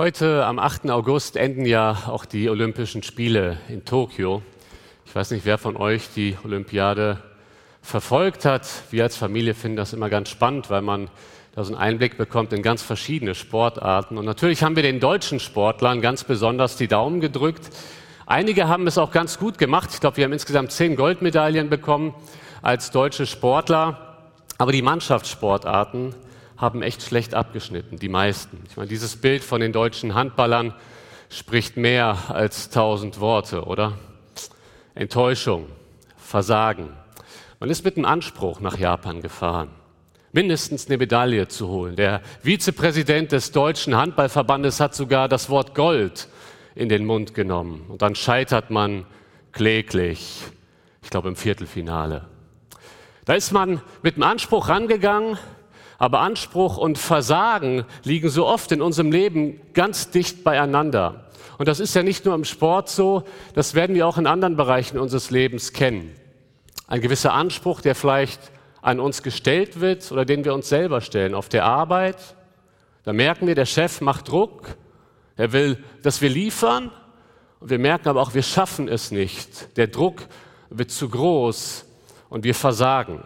Heute am 8. August enden ja auch die Olympischen Spiele in Tokio. Ich weiß nicht, wer von euch die Olympiade verfolgt hat. Wir als Familie finden das immer ganz spannend, weil man da so einen Einblick bekommt in ganz verschiedene Sportarten. Und natürlich haben wir den deutschen Sportlern ganz besonders die Daumen gedrückt. Einige haben es auch ganz gut gemacht. Ich glaube, wir haben insgesamt zehn Goldmedaillen bekommen als deutsche Sportler. Aber die Mannschaftssportarten haben echt schlecht abgeschnitten, die meisten. Ich meine, dieses Bild von den deutschen Handballern spricht mehr als tausend Worte, oder? Enttäuschung, Versagen. Man ist mit einem Anspruch nach Japan gefahren, mindestens eine Medaille zu holen. Der Vizepräsident des Deutschen Handballverbandes hat sogar das Wort Gold in den Mund genommen. Und dann scheitert man kläglich, ich glaube im Viertelfinale. Da ist man mit einem Anspruch rangegangen, aber Anspruch und Versagen liegen so oft in unserem Leben ganz dicht beieinander. Und das ist ja nicht nur im Sport so, das werden wir auch in anderen Bereichen unseres Lebens kennen. Ein gewisser Anspruch, der vielleicht an uns gestellt wird oder den wir uns selber stellen. Auf der Arbeit, da merken wir, der Chef macht Druck, er will, dass wir liefern und wir merken aber auch, wir schaffen es nicht. Der Druck wird zu groß und wir versagen.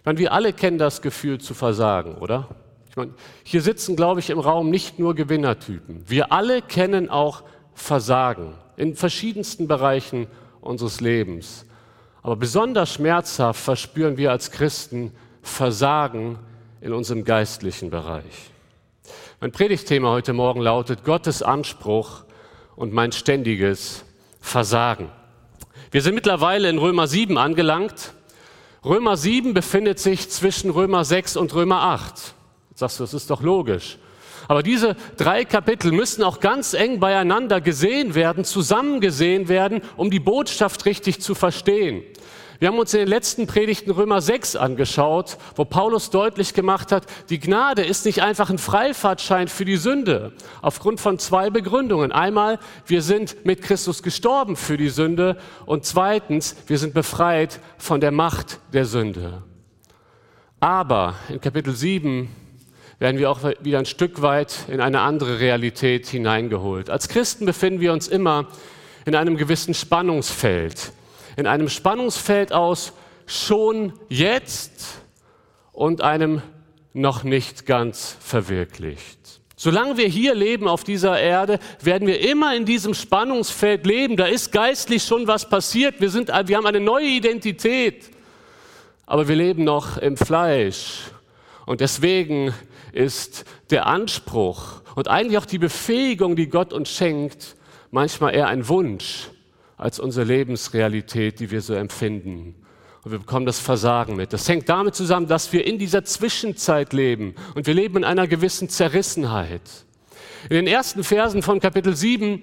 Ich meine, wir alle kennen das Gefühl zu versagen, oder? Ich meine, hier sitzen, glaube ich, im Raum nicht nur Gewinnertypen. Wir alle kennen auch Versagen in verschiedensten Bereichen unseres Lebens. Aber besonders schmerzhaft verspüren wir als Christen Versagen in unserem geistlichen Bereich. Mein Predigtthema heute Morgen lautet Gottes Anspruch und mein ständiges Versagen. Wir sind mittlerweile in Römer 7 angelangt Römer 7 befindet sich zwischen Römer 6 und Römer 8. Jetzt sagst du, das ist doch logisch. Aber diese drei Kapitel müssen auch ganz eng beieinander gesehen werden, zusammengesehen werden, um die Botschaft richtig zu verstehen. Wir haben uns in den letzten Predigten Römer 6 angeschaut, wo Paulus deutlich gemacht hat, die Gnade ist nicht einfach ein Freifahrtschein für die Sünde, aufgrund von zwei Begründungen. Einmal, wir sind mit Christus gestorben für die Sünde und zweitens, wir sind befreit von der Macht der Sünde. Aber in Kapitel 7 werden wir auch wieder ein Stück weit in eine andere Realität hineingeholt. Als Christen befinden wir uns immer in einem gewissen Spannungsfeld in einem Spannungsfeld aus schon jetzt und einem noch nicht ganz verwirklicht. Solange wir hier leben auf dieser Erde, werden wir immer in diesem Spannungsfeld leben. Da ist geistlich schon was passiert. Wir, sind, wir haben eine neue Identität. Aber wir leben noch im Fleisch. Und deswegen ist der Anspruch und eigentlich auch die Befähigung, die Gott uns schenkt, manchmal eher ein Wunsch als unsere Lebensrealität, die wir so empfinden. Und wir bekommen das Versagen mit. Das hängt damit zusammen, dass wir in dieser Zwischenzeit leben und wir leben in einer gewissen Zerrissenheit. In den ersten Versen von Kapitel 7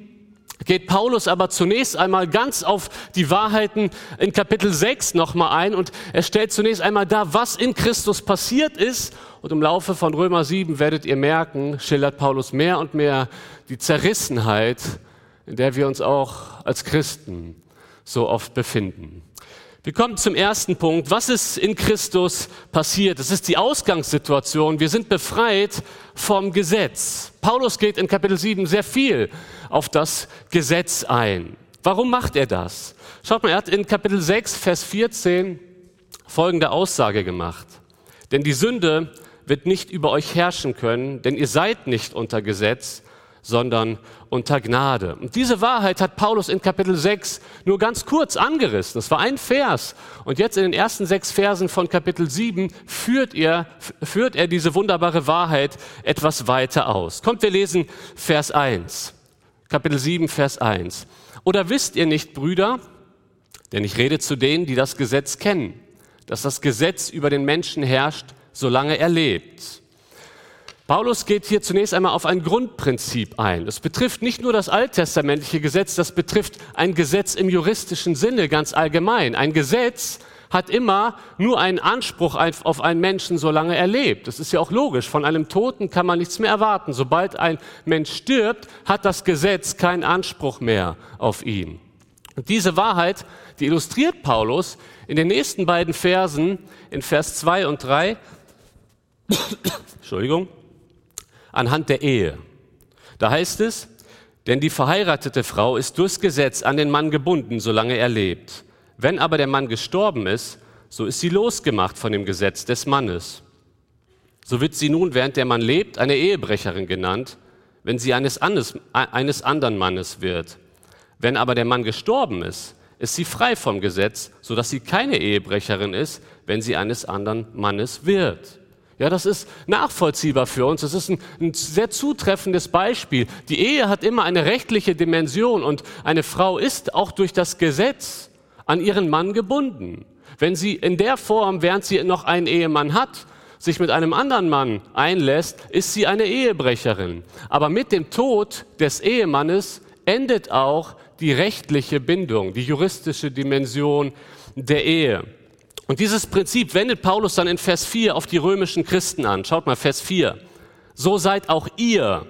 geht Paulus aber zunächst einmal ganz auf die Wahrheiten in Kapitel 6 nochmal ein und er stellt zunächst einmal dar, was in Christus passiert ist. Und im Laufe von Römer 7 werdet ihr merken, schildert Paulus mehr und mehr die Zerrissenheit in der wir uns auch als Christen so oft befinden. Wir kommen zum ersten Punkt. Was ist in Christus passiert? Das ist die Ausgangssituation. Wir sind befreit vom Gesetz. Paulus geht in Kapitel 7 sehr viel auf das Gesetz ein. Warum macht er das? Schaut mal, er hat in Kapitel 6, Vers 14 folgende Aussage gemacht. Denn die Sünde wird nicht über euch herrschen können, denn ihr seid nicht unter Gesetz, sondern unter Gnade. Und diese Wahrheit hat Paulus in Kapitel 6 nur ganz kurz angerissen. Das war ein Vers. Und jetzt in den ersten sechs Versen von Kapitel 7 führt er, führt er diese wunderbare Wahrheit etwas weiter aus. Kommt, wir lesen Vers 1. Kapitel 7, Vers 1. Oder wisst ihr nicht, Brüder, denn ich rede zu denen, die das Gesetz kennen, dass das Gesetz über den Menschen herrscht, solange er lebt. Paulus geht hier zunächst einmal auf ein Grundprinzip ein. Das betrifft nicht nur das alttestamentliche Gesetz, das betrifft ein Gesetz im juristischen Sinne ganz allgemein. Ein Gesetz hat immer nur einen Anspruch auf einen Menschen, solange er lebt. Das ist ja auch logisch. Von einem Toten kann man nichts mehr erwarten. Sobald ein Mensch stirbt, hat das Gesetz keinen Anspruch mehr auf ihn. Und diese Wahrheit, die illustriert Paulus in den nächsten beiden Versen, in Vers 2 und 3. Entschuldigung anhand der Ehe. Da heißt es, denn die verheiratete Frau ist durchs Gesetz an den Mann gebunden, solange er lebt. Wenn aber der Mann gestorben ist, so ist sie losgemacht von dem Gesetz des Mannes. So wird sie nun, während der Mann lebt, eine Ehebrecherin genannt, wenn sie eines, anderes, eines anderen Mannes wird. Wenn aber der Mann gestorben ist, ist sie frei vom Gesetz, sodass sie keine Ehebrecherin ist, wenn sie eines anderen Mannes wird. Ja, das ist nachvollziehbar für uns. Das ist ein, ein, sehr zutreffendes Beispiel. Die Ehe hat immer eine rechtliche Dimension und eine Frau ist auch durch das Gesetz an ihren Mann gebunden. Wenn sie in der Form, während sie noch einen Ehemann hat, sich mit einem anderen Mann einlässt, ist sie eine Ehebrecherin. Aber mit dem Tod des Ehemannes endet auch die rechtliche Bindung, die juristische Dimension der Ehe. Und dieses Prinzip wendet Paulus dann in Vers 4 auf die römischen Christen an. Schaut mal, Vers 4. So seid auch ihr,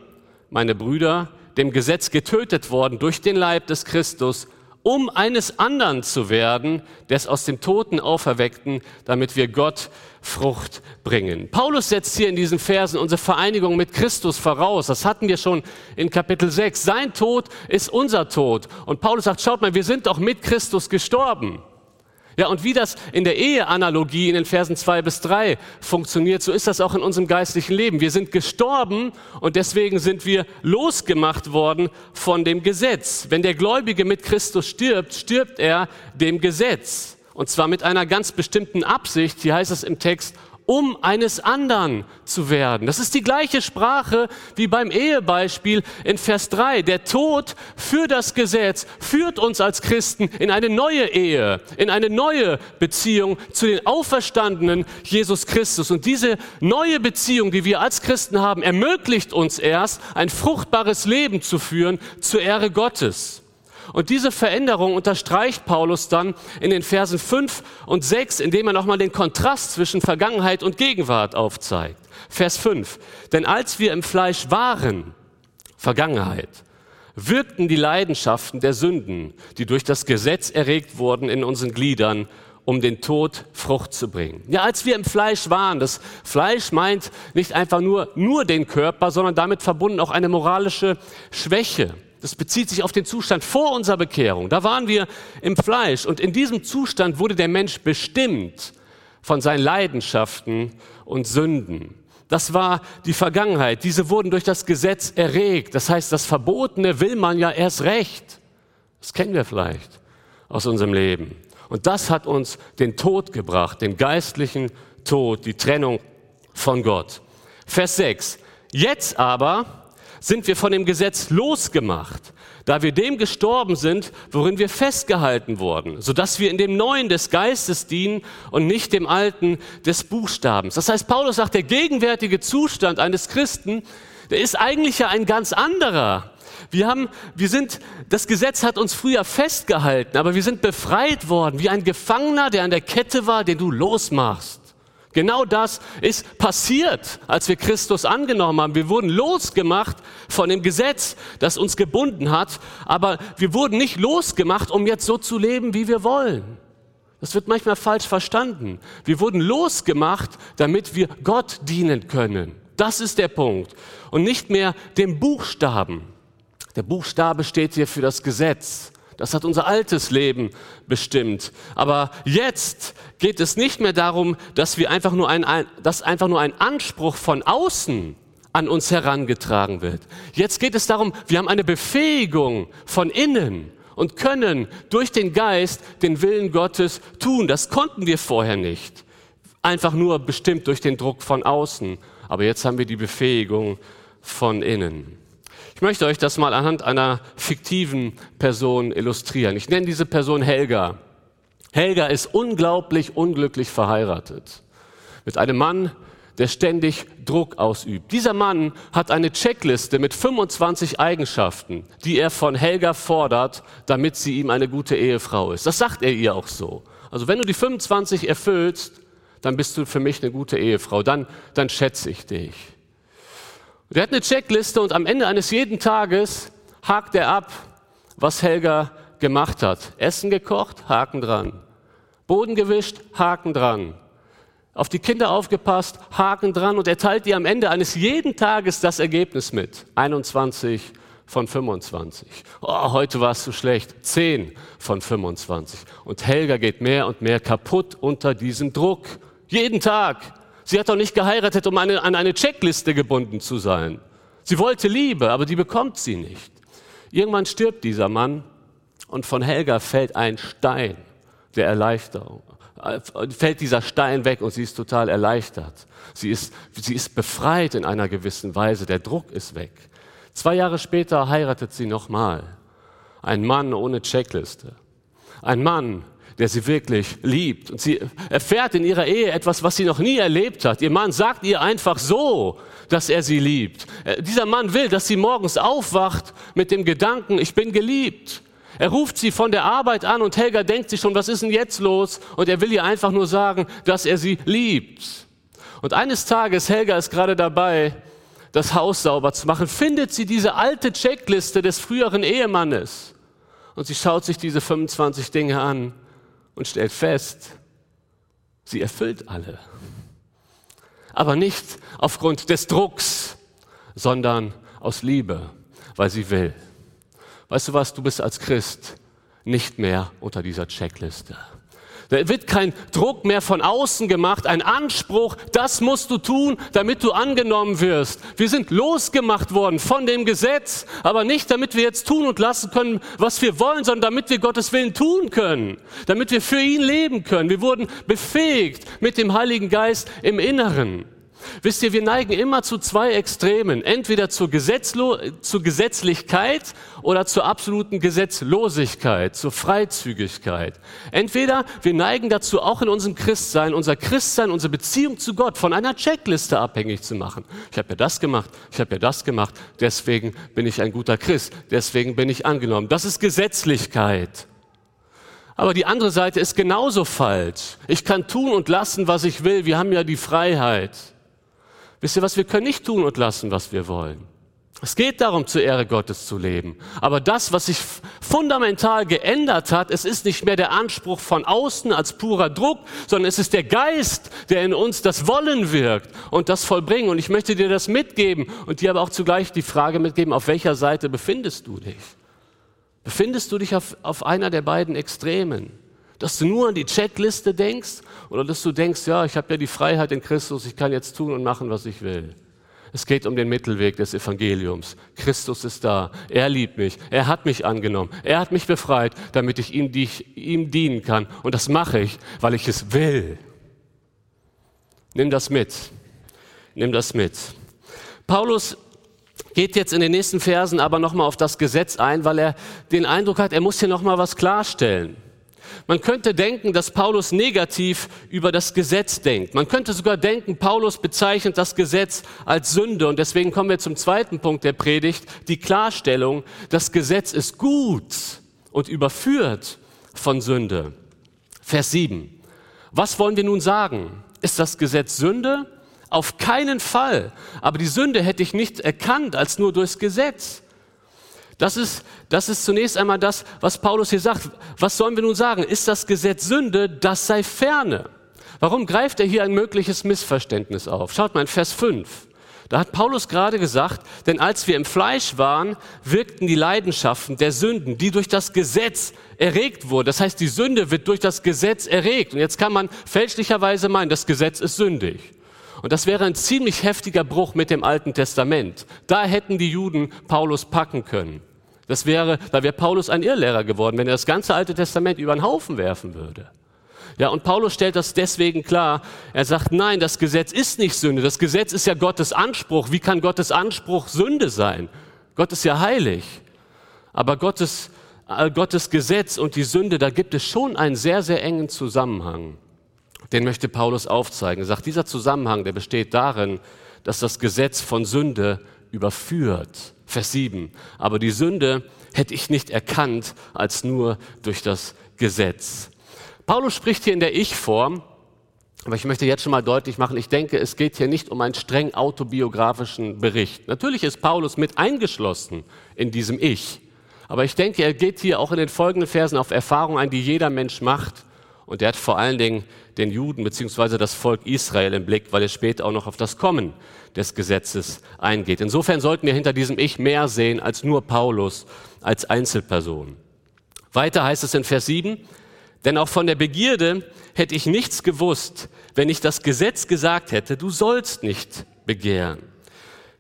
meine Brüder, dem Gesetz getötet worden durch den Leib des Christus, um eines anderen zu werden, des aus dem Toten auferweckten, damit wir Gott Frucht bringen. Paulus setzt hier in diesen Versen unsere Vereinigung mit Christus voraus. Das hatten wir schon in Kapitel 6. Sein Tod ist unser Tod. Und Paulus sagt, schaut mal, wir sind doch mit Christus gestorben. Ja, und wie das in der Eheanalogie in den Versen zwei bis drei funktioniert, so ist das auch in unserem geistlichen Leben. Wir sind gestorben und deswegen sind wir losgemacht worden von dem Gesetz. Wenn der Gläubige mit Christus stirbt, stirbt er dem Gesetz. Und zwar mit einer ganz bestimmten Absicht. Hier heißt es im Text, um eines anderen zu werden. Das ist die gleiche Sprache wie beim Ehebeispiel in Vers 3. Der Tod für das Gesetz führt uns als Christen in eine neue Ehe, in eine neue Beziehung zu den Auferstandenen Jesus Christus. Und diese neue Beziehung, die wir als Christen haben, ermöglicht uns erst, ein fruchtbares Leben zu führen zur Ehre Gottes. Und diese Veränderung unterstreicht Paulus dann in den Versen 5 und 6, indem er nochmal den Kontrast zwischen Vergangenheit und Gegenwart aufzeigt. Vers 5. Denn als wir im Fleisch waren, Vergangenheit, wirkten die Leidenschaften der Sünden, die durch das Gesetz erregt wurden in unseren Gliedern, um den Tod Frucht zu bringen. Ja, als wir im Fleisch waren, das Fleisch meint nicht einfach nur, nur den Körper, sondern damit verbunden auch eine moralische Schwäche. Das bezieht sich auf den Zustand vor unserer Bekehrung. Da waren wir im Fleisch und in diesem Zustand wurde der Mensch bestimmt von seinen Leidenschaften und Sünden. Das war die Vergangenheit. Diese wurden durch das Gesetz erregt. Das heißt, das Verbotene will man ja erst recht. Das kennen wir vielleicht aus unserem Leben. Und das hat uns den Tod gebracht, den geistlichen Tod, die Trennung von Gott. Vers 6. Jetzt aber sind wir von dem Gesetz losgemacht, da wir dem gestorben sind, worin wir festgehalten wurden, sodass wir in dem Neuen des Geistes dienen und nicht dem Alten des Buchstabens. Das heißt, Paulus sagt, der gegenwärtige Zustand eines Christen, der ist eigentlich ja ein ganz anderer. Wir haben, wir sind, das Gesetz hat uns früher festgehalten, aber wir sind befreit worden, wie ein Gefangener, der an der Kette war, den du losmachst. Genau das ist passiert, als wir Christus angenommen haben. Wir wurden losgemacht von dem Gesetz, das uns gebunden hat, aber wir wurden nicht losgemacht, um jetzt so zu leben, wie wir wollen. Das wird manchmal falsch verstanden. Wir wurden losgemacht, damit wir Gott dienen können. Das ist der Punkt. Und nicht mehr dem Buchstaben. Der Buchstabe steht hier für das Gesetz. Das hat unser altes Leben bestimmt. Aber jetzt geht es nicht mehr darum, dass wir einfach nur ein, dass einfach nur ein Anspruch von außen an uns herangetragen wird. Jetzt geht es darum, wir haben eine Befähigung von innen und können durch den Geist den Willen Gottes tun. Das konnten wir vorher nicht. Einfach nur bestimmt durch den Druck von außen. Aber jetzt haben wir die Befähigung von innen. Ich möchte euch das mal anhand einer fiktiven Person illustrieren. Ich nenne diese Person Helga. Helga ist unglaublich unglücklich verheiratet mit einem Mann, der ständig Druck ausübt. Dieser Mann hat eine Checkliste mit 25 Eigenschaften, die er von Helga fordert, damit sie ihm eine gute Ehefrau ist. Das sagt er ihr auch so. Also wenn du die 25 erfüllst, dann bist du für mich eine gute Ehefrau, dann, dann schätze ich dich. Der hat eine Checkliste und am Ende eines jeden Tages hakt er ab, was Helga gemacht hat. Essen gekocht, Haken dran. Boden gewischt, Haken dran. auf die Kinder aufgepasst, Haken dran und er teilt ihr am Ende eines jeden Tages das Ergebnis mit. 21 von 25. Oh, heute war es zu schlecht. 10 von 25. Und Helga geht mehr und mehr kaputt unter diesem Druck. Jeden Tag. Sie hat doch nicht geheiratet, um eine, an eine Checkliste gebunden zu sein. Sie wollte Liebe, aber die bekommt sie nicht. Irgendwann stirbt dieser Mann und von Helga fällt ein Stein der Erleichterung. Äh, fällt dieser Stein weg und sie ist total erleichtert. Sie ist, sie ist befreit in einer gewissen Weise. Der Druck ist weg. Zwei Jahre später heiratet sie nochmal. Ein Mann ohne Checkliste. Ein Mann, der sie wirklich liebt. Und sie erfährt in ihrer Ehe etwas, was sie noch nie erlebt hat. Ihr Mann sagt ihr einfach so, dass er sie liebt. Äh, dieser Mann will, dass sie morgens aufwacht mit dem Gedanken, ich bin geliebt. Er ruft sie von der Arbeit an und Helga denkt sich schon, was ist denn jetzt los? Und er will ihr einfach nur sagen, dass er sie liebt. Und eines Tages, Helga ist gerade dabei, das Haus sauber zu machen, findet sie diese alte Checkliste des früheren Ehemannes. Und sie schaut sich diese 25 Dinge an und stellt fest, sie erfüllt alle. Aber nicht aufgrund des Drucks, sondern aus Liebe, weil sie will. Weißt du was, du bist als Christ nicht mehr unter dieser Checkliste. Da wird kein Druck mehr von außen gemacht, ein Anspruch, das musst du tun, damit du angenommen wirst. Wir sind losgemacht worden von dem Gesetz, aber nicht damit wir jetzt tun und lassen können, was wir wollen, sondern damit wir Gottes Willen tun können, damit wir für ihn leben können. Wir wurden befähigt mit dem Heiligen Geist im Inneren. Wisst ihr, wir neigen immer zu zwei Extremen, entweder zur, Gesetzlo zur Gesetzlichkeit oder zur absoluten Gesetzlosigkeit, zur Freizügigkeit. Entweder wir neigen dazu, auch in unserem Christsein, unser Christsein, unsere Beziehung zu Gott von einer Checkliste abhängig zu machen. Ich habe ja das gemacht, ich habe ja das gemacht, deswegen bin ich ein guter Christ, deswegen bin ich angenommen. Das ist Gesetzlichkeit. Aber die andere Seite ist genauso falsch. Ich kann tun und lassen, was ich will. Wir haben ja die Freiheit. Wisst ihr was, wir können nicht tun und lassen, was wir wollen. Es geht darum, zur Ehre Gottes zu leben. Aber das, was sich fundamental geändert hat, es ist nicht mehr der Anspruch von außen als purer Druck, sondern es ist der Geist, der in uns das Wollen wirkt und das vollbringen. Und ich möchte dir das mitgeben und dir aber auch zugleich die Frage mitgeben, auf welcher Seite befindest du dich? Befindest du dich auf, auf einer der beiden Extremen? Dass du nur an die Checkliste denkst oder dass du denkst, ja, ich habe ja die Freiheit in Christus, ich kann jetzt tun und machen, was ich will. Es geht um den Mittelweg des Evangeliums. Christus ist da. Er liebt mich. Er hat mich angenommen. Er hat mich befreit, damit ich ihm, ihm dienen kann. Und das mache ich, weil ich es will. Nimm das mit. Nimm das mit. Paulus geht jetzt in den nächsten Versen aber nochmal auf das Gesetz ein, weil er den Eindruck hat, er muss hier nochmal was klarstellen. Man könnte denken, dass Paulus negativ über das Gesetz denkt. Man könnte sogar denken, Paulus bezeichnet das Gesetz als Sünde. Und deswegen kommen wir zum zweiten Punkt der Predigt, die Klarstellung, das Gesetz ist gut und überführt von Sünde. Vers 7. Was wollen wir nun sagen? Ist das Gesetz Sünde? Auf keinen Fall. Aber die Sünde hätte ich nicht erkannt als nur durchs Gesetz. Das ist, das ist zunächst einmal das, was Paulus hier sagt. Was sollen wir nun sagen? Ist das Gesetz Sünde? Das sei ferne. Warum greift er hier ein mögliches Missverständnis auf? Schaut mal in Vers 5. Da hat Paulus gerade gesagt, denn als wir im Fleisch waren, wirkten die Leidenschaften der Sünden, die durch das Gesetz erregt wurden. Das heißt, die Sünde wird durch das Gesetz erregt. Und jetzt kann man fälschlicherweise meinen, das Gesetz ist sündig. Und das wäre ein ziemlich heftiger Bruch mit dem Alten Testament. Da hätten die Juden Paulus packen können. Das wäre, da wäre Paulus ein Irrlehrer geworden, wenn er das ganze Alte Testament über den Haufen werfen würde. Ja, und Paulus stellt das deswegen klar. Er sagt, nein, das Gesetz ist nicht Sünde. Das Gesetz ist ja Gottes Anspruch. Wie kann Gottes Anspruch Sünde sein? Gott ist ja heilig. Aber Gottes, äh, Gottes Gesetz und die Sünde, da gibt es schon einen sehr, sehr engen Zusammenhang. Den möchte Paulus aufzeigen. Er sagt, dieser Zusammenhang, der besteht darin, dass das Gesetz von Sünde überführt. Vers 7. Aber die Sünde hätte ich nicht erkannt als nur durch das Gesetz. Paulus spricht hier in der Ich-Form, aber ich möchte jetzt schon mal deutlich machen, ich denke, es geht hier nicht um einen streng autobiografischen Bericht. Natürlich ist Paulus mit eingeschlossen in diesem Ich. Aber ich denke, er geht hier auch in den folgenden Versen auf Erfahrungen ein, die jeder Mensch macht Und er hat vor allen Dingen den Juden bzw. das Volk Israel im Blick, weil es später auch noch auf das Kommen des Gesetzes eingeht. Insofern sollten wir hinter diesem Ich mehr sehen als nur Paulus als Einzelperson. Weiter heißt es in Vers 7, denn auch von der Begierde hätte ich nichts gewusst, wenn ich das Gesetz gesagt hätte, du sollst nicht begehren.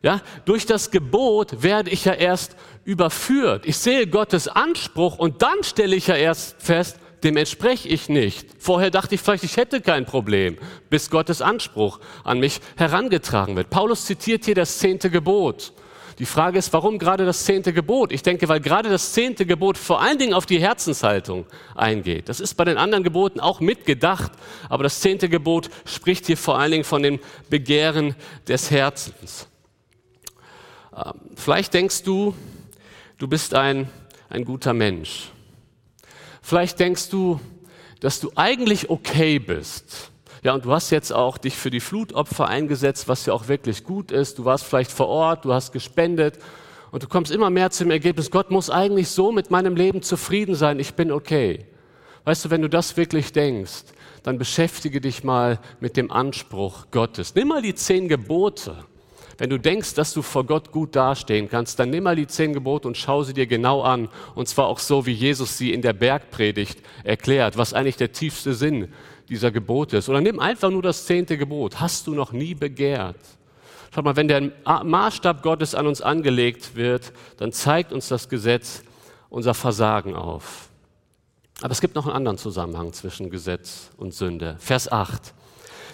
Ja, durch das Gebot werde ich ja erst überführt. Ich sehe Gottes Anspruch und dann stelle ich ja erst fest, dem entspreche ich nicht. Vorher dachte ich vielleicht, ich hätte kein Problem, bis Gottes Anspruch an mich herangetragen wird. Paulus zitiert hier das zehnte Gebot. Die Frage ist, warum gerade das zehnte Gebot? Ich denke, weil gerade das zehnte Gebot vor allen Dingen auf die Herzenshaltung eingeht. Das ist bei den anderen Geboten auch mitgedacht, aber das zehnte Gebot spricht hier vor allen Dingen von dem Begehren des Herzens. Ähm, vielleicht denkst du, du bist ein, ein guter Mensch. Vielleicht denkst du, dass du eigentlich okay bist. Ja, und du hast jetzt auch dich für die Flutopfer eingesetzt, was ja auch wirklich gut ist. Du warst vielleicht vor Ort, du hast gespendet und du kommst immer mehr zum Ergebnis, Gott muss eigentlich so mit meinem Leben zufrieden sein, ich bin okay. Weißt du, wenn du das wirklich denkst, dann beschäftige dich mal mit dem Anspruch Gottes. Nimm mal die zehn Gebote wenn du denkst, dass du vor Gott gut dastehen kannst, dann nimm mal die zehn Gebote und schau sie dir genau an. Und zwar auch so, wie Jesus sie in der Bergpredigt erklärt, was eigentlich der tiefste Sinn dieser Gebote ist. Oder nimm einfach nur das zehnte Gebot. Hast du noch nie begehrt? Schau mal, wenn der Maßstab Gottes an uns angelegt wird, dann zeigt uns das Gesetz unser Versagen auf. Aber es gibt noch einen anderen Zusammenhang zwischen Gesetz und Sünde. Vers 8.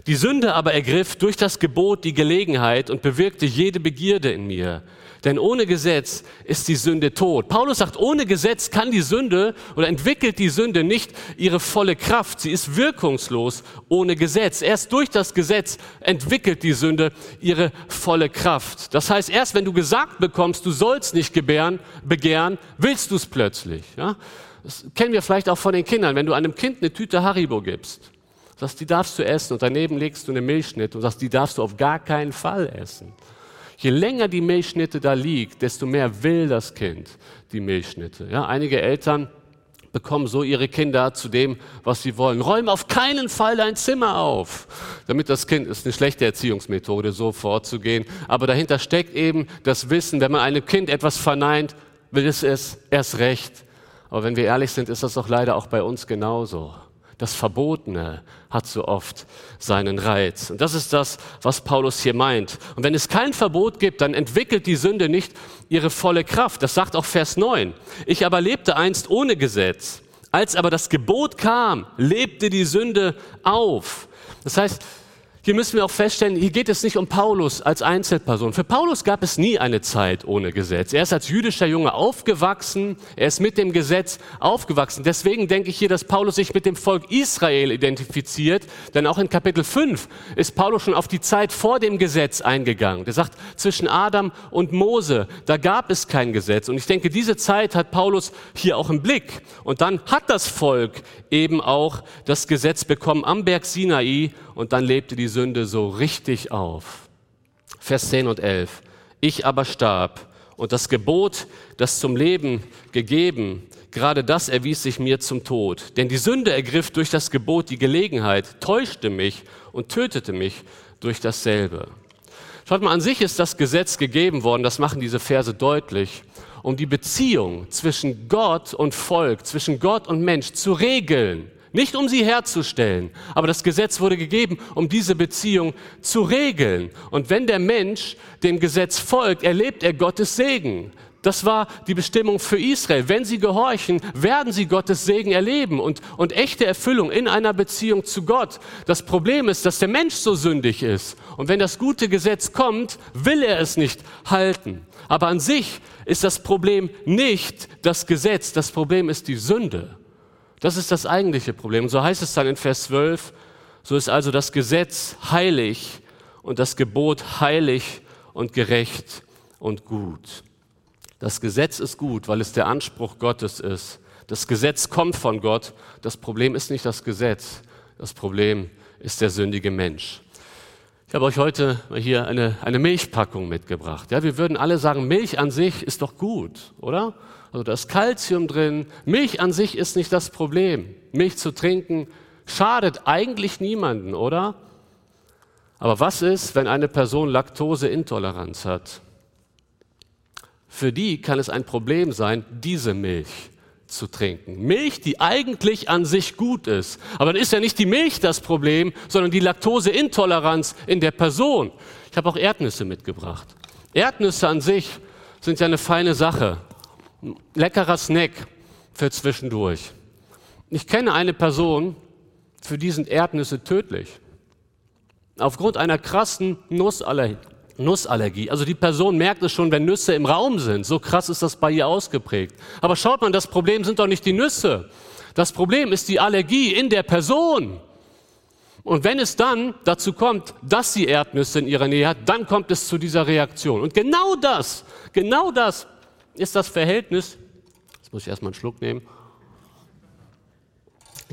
Die Sünde aber ergriff durch das Gebot die Gelegenheit und bewirkte jede Begierde in mir. Denn ohne Gesetz ist die Sünde tot. Paulus sagt, ohne Gesetz kann die Sünde oder entwickelt die Sünde nicht ihre volle Kraft. Sie ist wirkungslos ohne Gesetz. Erst durch das Gesetz entwickelt die Sünde ihre volle Kraft. Das heißt, erst wenn du gesagt bekommst, du sollst nicht gebären, begehren, willst du es plötzlich. Ja? Das kennen wir vielleicht auch von den Kindern. Wenn du einem Kind eine Tüte Haribo gibst, sagst, die darfst du essen und daneben legst du eine Milchschnitte und sagst, die darfst du auf gar keinen Fall essen. Je länger die Milchschnitte da liegt, desto mehr will das Kind die Milchschnitte. Ja, einige Eltern bekommen so ihre Kinder zu dem, was sie wollen. Räum auf keinen Fall dein Zimmer auf, damit das Kind ist eine schlechte Erziehungsmethode, so vorzugehen. Aber dahinter steckt eben das Wissen, wenn man einem Kind etwas verneint, will es es erst recht. Aber wenn wir ehrlich sind, ist das doch leider auch bei uns genauso. Das Verbotene hat so oft seinen Reiz. Und das ist das, was Paulus hier meint. Und wenn es kein Verbot gibt, dann entwickelt die Sünde nicht ihre volle Kraft. Das sagt auch Vers 9. Ich aber lebte einst ohne Gesetz. Als aber das Gebot kam, lebte die Sünde auf. Das heißt, hier müssen wir auch feststellen, hier geht es nicht um Paulus als Einzelperson. Für Paulus gab es nie eine Zeit ohne Gesetz. Er ist als jüdischer Junge aufgewachsen, er ist mit dem Gesetz aufgewachsen. Deswegen denke ich hier, dass Paulus sich mit dem Volk Israel identifiziert, denn auch in Kapitel 5 ist Paulus schon auf die Zeit vor dem Gesetz eingegangen. Er sagt, zwischen Adam und Mose, da gab es kein Gesetz. Und ich denke, diese Zeit hat Paulus hier auch im Blick. Und dann hat das Volk eben auch das Gesetz bekommen am Berg Sinai und dann lebte die Sünde so richtig auf. Vers 10 und 11. Ich aber starb und das Gebot, das zum Leben gegeben, gerade das erwies sich mir zum Tod. Denn die Sünde ergriff durch das Gebot die Gelegenheit, täuschte mich und tötete mich durch dasselbe. Schaut mal, an sich ist das Gesetz gegeben worden, das machen diese Verse deutlich, um die Beziehung zwischen Gott und Volk, zwischen Gott und Mensch zu regeln nicht um sie herzustellen, aber das Gesetz wurde gegeben, um diese Beziehung zu regeln. Und wenn der Mensch dem Gesetz folgt, erlebt er Gottes Segen. Das war die Bestimmung für Israel. Wenn sie gehorchen, werden sie Gottes Segen erleben und, und echte Erfüllung in einer Beziehung zu Gott. Das Problem ist, dass der Mensch so sündig ist. Und wenn das gute Gesetz kommt, will er es nicht halten. Aber an sich ist das Problem nicht das Gesetz, das Problem ist die Sünde. Das ist das eigentliche Problem. Und so heißt es dann in Vers 12, so ist also das Gesetz heilig und das Gebot heilig und gerecht und gut. Das Gesetz ist gut, weil es der Anspruch Gottes ist. Das Gesetz kommt von Gott. Das Problem ist nicht das Gesetz. Das Problem ist der sündige Mensch. Ich habe euch heute hier eine, eine Milchpackung mitgebracht. Ja, wir würden alle sagen, Milch an sich ist doch gut, oder? Also da ist Kalzium drin. Milch an sich ist nicht das Problem. Milch zu trinken Schadet eigentlich niemanden, oder? Aber was ist, wenn eine Person Laktoseintoleranz hat? Für die kann es ein Problem sein, diese Milch zu trinken. Milch, die eigentlich an sich gut ist. Aber dann ist ja nicht die Milch das Problem, sondern die Laktoseintoleranz in der Person. Ich habe auch Erdnüsse mitgebracht. Erdnüsse an sich sind ja eine feine Sache. Leckerer Snack für zwischendurch. Ich kenne eine Person, für die sind Erdnüsse tödlich. Aufgrund einer krassen Nussallergie. Nussallergie. Also die Person merkt es schon, wenn Nüsse im Raum sind. So krass ist das bei ihr ausgeprägt. Aber schaut mal, das Problem sind doch nicht die Nüsse. Das Problem ist die Allergie in der Person. Und wenn es dann dazu kommt, dass sie Erdnüsse in ihrer Nähe hat, dann kommt es zu dieser Reaktion. Und genau das, genau das ist das Verhältnis. Jetzt muss ich erstmal einen Schluck nehmen.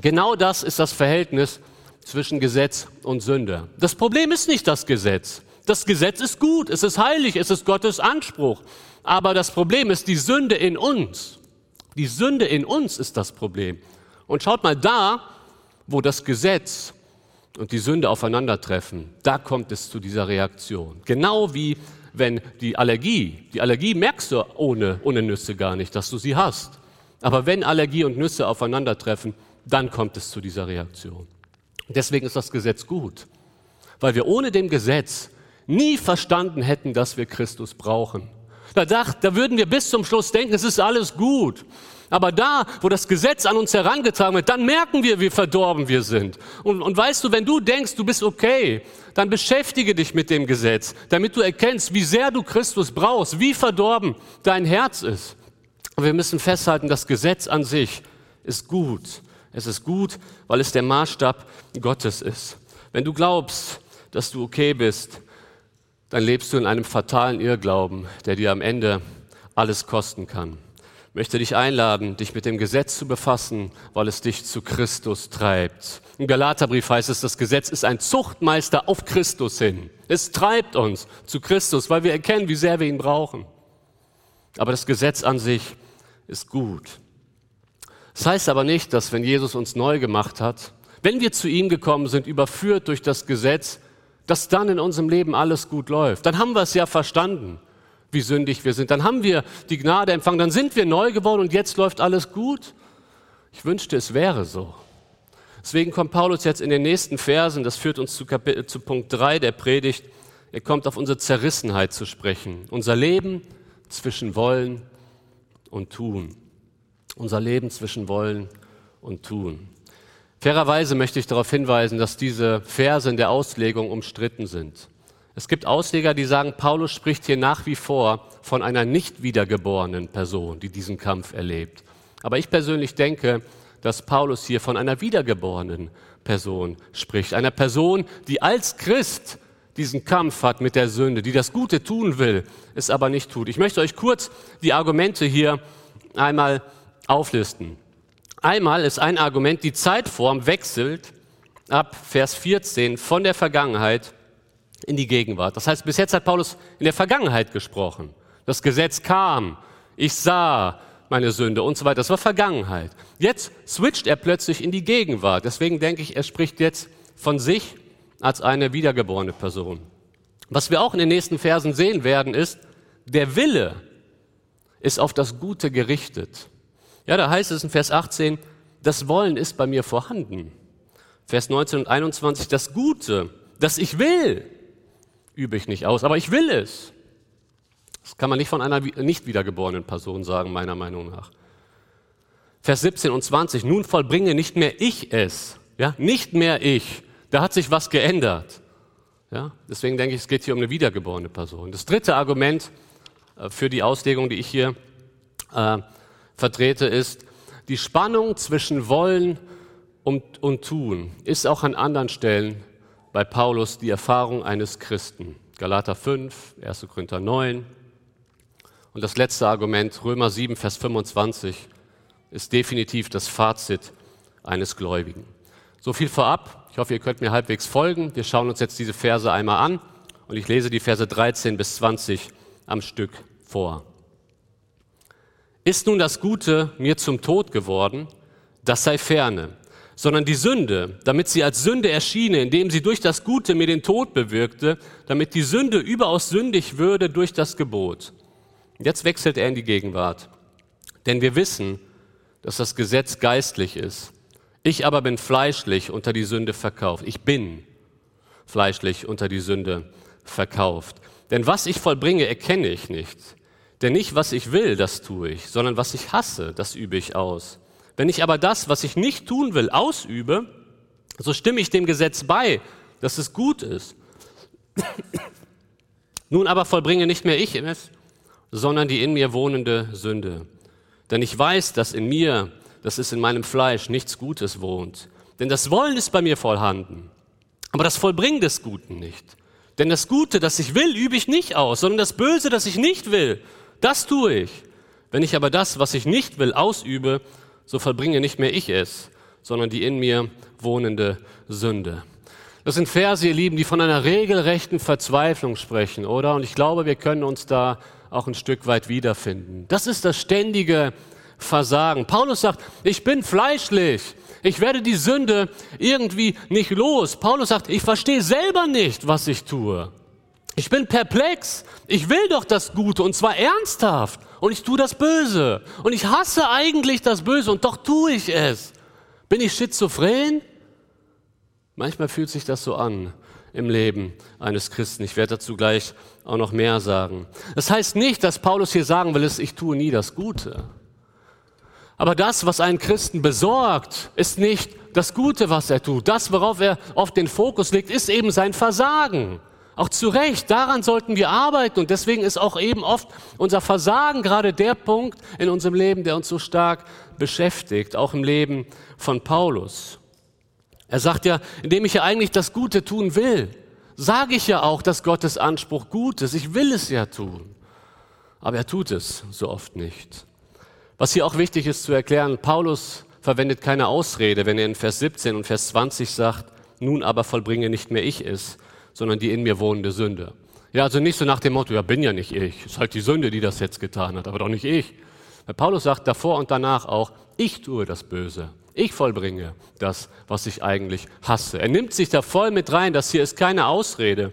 Genau das ist das Verhältnis zwischen Gesetz und Sünde. Das Problem ist nicht das Gesetz. Das Gesetz ist gut, es ist heilig, es ist Gottes Anspruch. Aber das Problem ist die Sünde in uns. Die Sünde in uns ist das Problem. Und schaut mal da, wo das Gesetz und die Sünde aufeinandertreffen, da kommt es zu dieser Reaktion. Genau wie wenn die Allergie, die Allergie merkst du ohne, ohne Nüsse gar nicht, dass du sie hast. Aber wenn Allergie und Nüsse aufeinandertreffen, dann kommt es zu dieser Reaktion. Deswegen ist das Gesetz gut, weil wir ohne dem Gesetz nie verstanden hätten, dass wir Christus brauchen. Da, dacht, da würden wir bis zum Schluss denken, es ist alles gut. Aber da, wo das Gesetz an uns herangetragen wird, dann merken wir, wie verdorben wir sind. Und, und weißt du, wenn du denkst, du bist okay, dann beschäftige dich mit dem Gesetz, damit du erkennst, wie sehr du Christus brauchst, wie verdorben dein Herz ist. Und wir müssen festhalten, das Gesetz an sich ist gut. Es ist gut, weil es der Maßstab Gottes ist. Wenn du glaubst, dass du okay bist, dann lebst du in einem fatalen Irrglauben, der dir am Ende alles kosten kann. Ich möchte dich einladen, dich mit dem Gesetz zu befassen, weil es dich zu Christus treibt. Im Galaterbrief heißt es, das Gesetz ist ein Zuchtmeister auf Christus hin. Es treibt uns zu Christus, weil wir erkennen, wie sehr wir ihn brauchen. Aber das Gesetz an sich ist gut. Das heißt aber nicht, dass wenn Jesus uns neu gemacht hat, wenn wir zu ihm gekommen sind, überführt durch das Gesetz, dass dann in unserem Leben alles gut läuft. Dann haben wir es ja verstanden, wie sündig wir sind. Dann haben wir die Gnade empfangen, dann sind wir neu geworden und jetzt läuft alles gut. Ich wünschte, es wäre so. Deswegen kommt Paulus jetzt in den nächsten Versen, das führt uns zu, Kapitel, zu Punkt 3 der Predigt, er kommt auf unsere Zerrissenheit zu sprechen, unser Leben zwischen Wollen und Tun unser Leben zwischen Wollen und Tun. Fairerweise möchte ich darauf hinweisen, dass diese Verse in der Auslegung umstritten sind. Es gibt Ausleger, die sagen, Paulus spricht hier nach wie vor von einer nicht wiedergeborenen Person, die diesen Kampf erlebt. Aber ich persönlich denke, dass Paulus hier von einer wiedergeborenen Person spricht. Einer Person, die als Christ diesen Kampf hat mit der Sünde, die das Gute tun will, es aber nicht tut. Ich möchte euch kurz die Argumente hier einmal auflisten. Einmal ist ein Argument, die Zeitform wechselt ab Vers 14 von der Vergangenheit in die Gegenwart. Das heißt, bis jetzt hat Paulus in der Vergangenheit gesprochen. Das Gesetz kam, ich sah meine Sünde und so weiter. Das war Vergangenheit. Jetzt switcht er plötzlich in die Gegenwart. Deswegen denke ich, er spricht jetzt von sich als eine wiedergeborene Person. Was wir auch in den nächsten Versen sehen werden, ist, der Wille ist auf das Gute gerichtet. Ja, da heißt es in Vers 18, das Wollen ist bei mir vorhanden. Vers 19 und 21, das Gute, das ich will, übe ich nicht aus, aber ich will es. Das kann man nicht von einer nicht wiedergeborenen Person sagen, meiner Meinung nach. Vers 17 und 20, nun vollbringe nicht mehr ich es, ja, nicht mehr ich. Da hat sich was geändert. Ja, deswegen denke ich, es geht hier um eine wiedergeborene Person. Das dritte Argument äh, für die Auslegung, die ich hier äh, vertrete, ist, die Spannung zwischen Wollen und, und Tun ist auch an anderen Stellen bei Paulus die Erfahrung eines Christen. Galater 5, 1. Korinther 9. Und das letzte Argument, Römer 7, Vers 25, ist definitiv das Fazit eines Gläubigen. So viel vorab. Ich hoffe, ihr könnt mir halbwegs folgen. Wir schauen uns jetzt diese Verse einmal an und ich lese die Verse 13 bis 20 am Stück vor. Ist nun das Gute mir zum Tod geworden, das sei ferne. sondern die Sünde, damit sie als Sünde erschiene, indem sie durch das Gute mir den Tod bewirkte, damit die Sünde überaus sündig würde durch das Gebot. Jetzt wechselt er in die Gegenwart. Denn wir wissen, dass das Gesetz geistlich ist. Ich aber bin fleischlich unter die Sünde verkauft. Ich bin fleischlich unter die Sünde verkauft. Denn was ich vollbringe, erkenne ich nicht. Denn nicht, was ich will, das tue ich, sondern was ich hasse, das übe ich aus. Wenn ich aber das, was ich nicht tun will, ausübe, so stimme ich dem Gesetz bei, dass es gut ist. Nun aber vollbringe nicht mehr ich es, sondern die in mir wohnende Sünde. Denn ich weiß, dass in mir, dass es in meinem Fleisch nichts Gutes wohnt. Denn das Wollen ist bei mir vorhanden, aber das Vollbringen des Guten nicht. Denn das Gute, das ich will, übe ich nicht aus, sondern das Böse, das ich nicht will, das tue ich. Wenn ich aber das, was ich nicht will, ausübe, so vollbringe nicht mehr ich es, sondern die in mir wohnende Sünde. Das sind Verse, ihr Lieben, die von einer regelrechten Verzweiflung sprechen, oder? Und ich glaube, wir können uns da auch ein Stück weit wiederfinden. Das ist das ständige Versagen. Paulus sagt, ich bin fleischlich. Ich werde die Sünde irgendwie nicht los. Paulus sagt, ich verstehe selber nicht, was ich tue. Ich bin perplex. Ich will doch das Gute und zwar ernsthaft. Und ich tue das Böse. Und ich hasse eigentlich das Böse und doch tue ich es. Bin ich schizophren? Manchmal fühlt sich das so an im Leben eines Christen. Ich werde dazu gleich auch noch mehr sagen. Das heißt nicht, dass Paulus hier sagen will, ich tue nie das Gute. Aber das, was einen Christen besorgt, ist nicht das Gute, was er tut. Das, worauf er oft den Fokus legt, ist eben sein Versagen. Auch zu Recht, daran sollten wir arbeiten. Und deswegen ist auch eben oft unser Versagen gerade der Punkt in unserem Leben, der uns so stark beschäftigt, auch im Leben von Paulus. Er sagt ja, indem ich ja eigentlich das Gute tun will, sage ich ja auch, dass Gottes Anspruch gut ist. Ich will es ja tun. Aber er tut es so oft nicht. Was hier auch wichtig ist zu erklären, Paulus verwendet keine Ausrede, wenn er in Vers 17 und Vers 20 sagt, nun aber vollbringe nicht mehr ich es, sondern die in mir wohnende Sünde. Ja, also nicht so nach dem Motto, ja, bin ja nicht ich. Ist halt die Sünde, die das jetzt getan hat, aber doch nicht ich. Weil Paulus sagt davor und danach auch, ich tue das Böse. Ich vollbringe das, was ich eigentlich hasse. Er nimmt sich da voll mit rein, das hier ist keine Ausrede.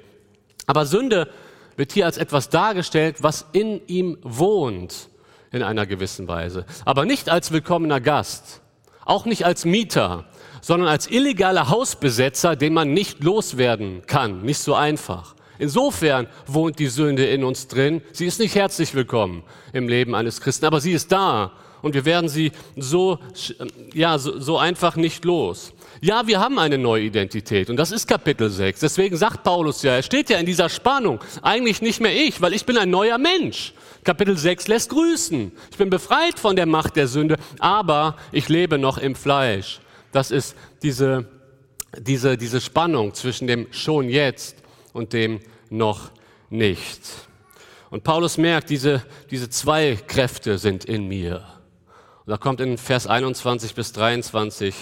Aber Sünde wird hier als etwas dargestellt, was in ihm wohnt, in einer gewissen Weise. Aber nicht als willkommener Gast, auch nicht als Mieter, sondern als illegaler Hausbesetzer, den man nicht loswerden kann, nicht so einfach. Insofern wohnt die Sünde in uns drin. Sie ist nicht herzlich willkommen im Leben eines Christen, aber sie ist da und wir werden sie so, ja, so, so einfach nicht los. Ja, wir haben eine neue Identität und das ist Kapitel 6. Deswegen sagt Paulus ja, er steht ja in dieser Spannung. Eigentlich nicht mehr ich, weil ich bin ein neuer Mensch. Kapitel 6 lässt grüßen. Ich bin befreit von der Macht der Sünde, aber ich lebe noch im Fleisch. Das ist diese, diese, diese Spannung zwischen dem schon jetzt und dem noch nicht. Und Paulus merkt, diese, diese zwei Kräfte sind in mir. Und da kommt in Vers 21 bis 23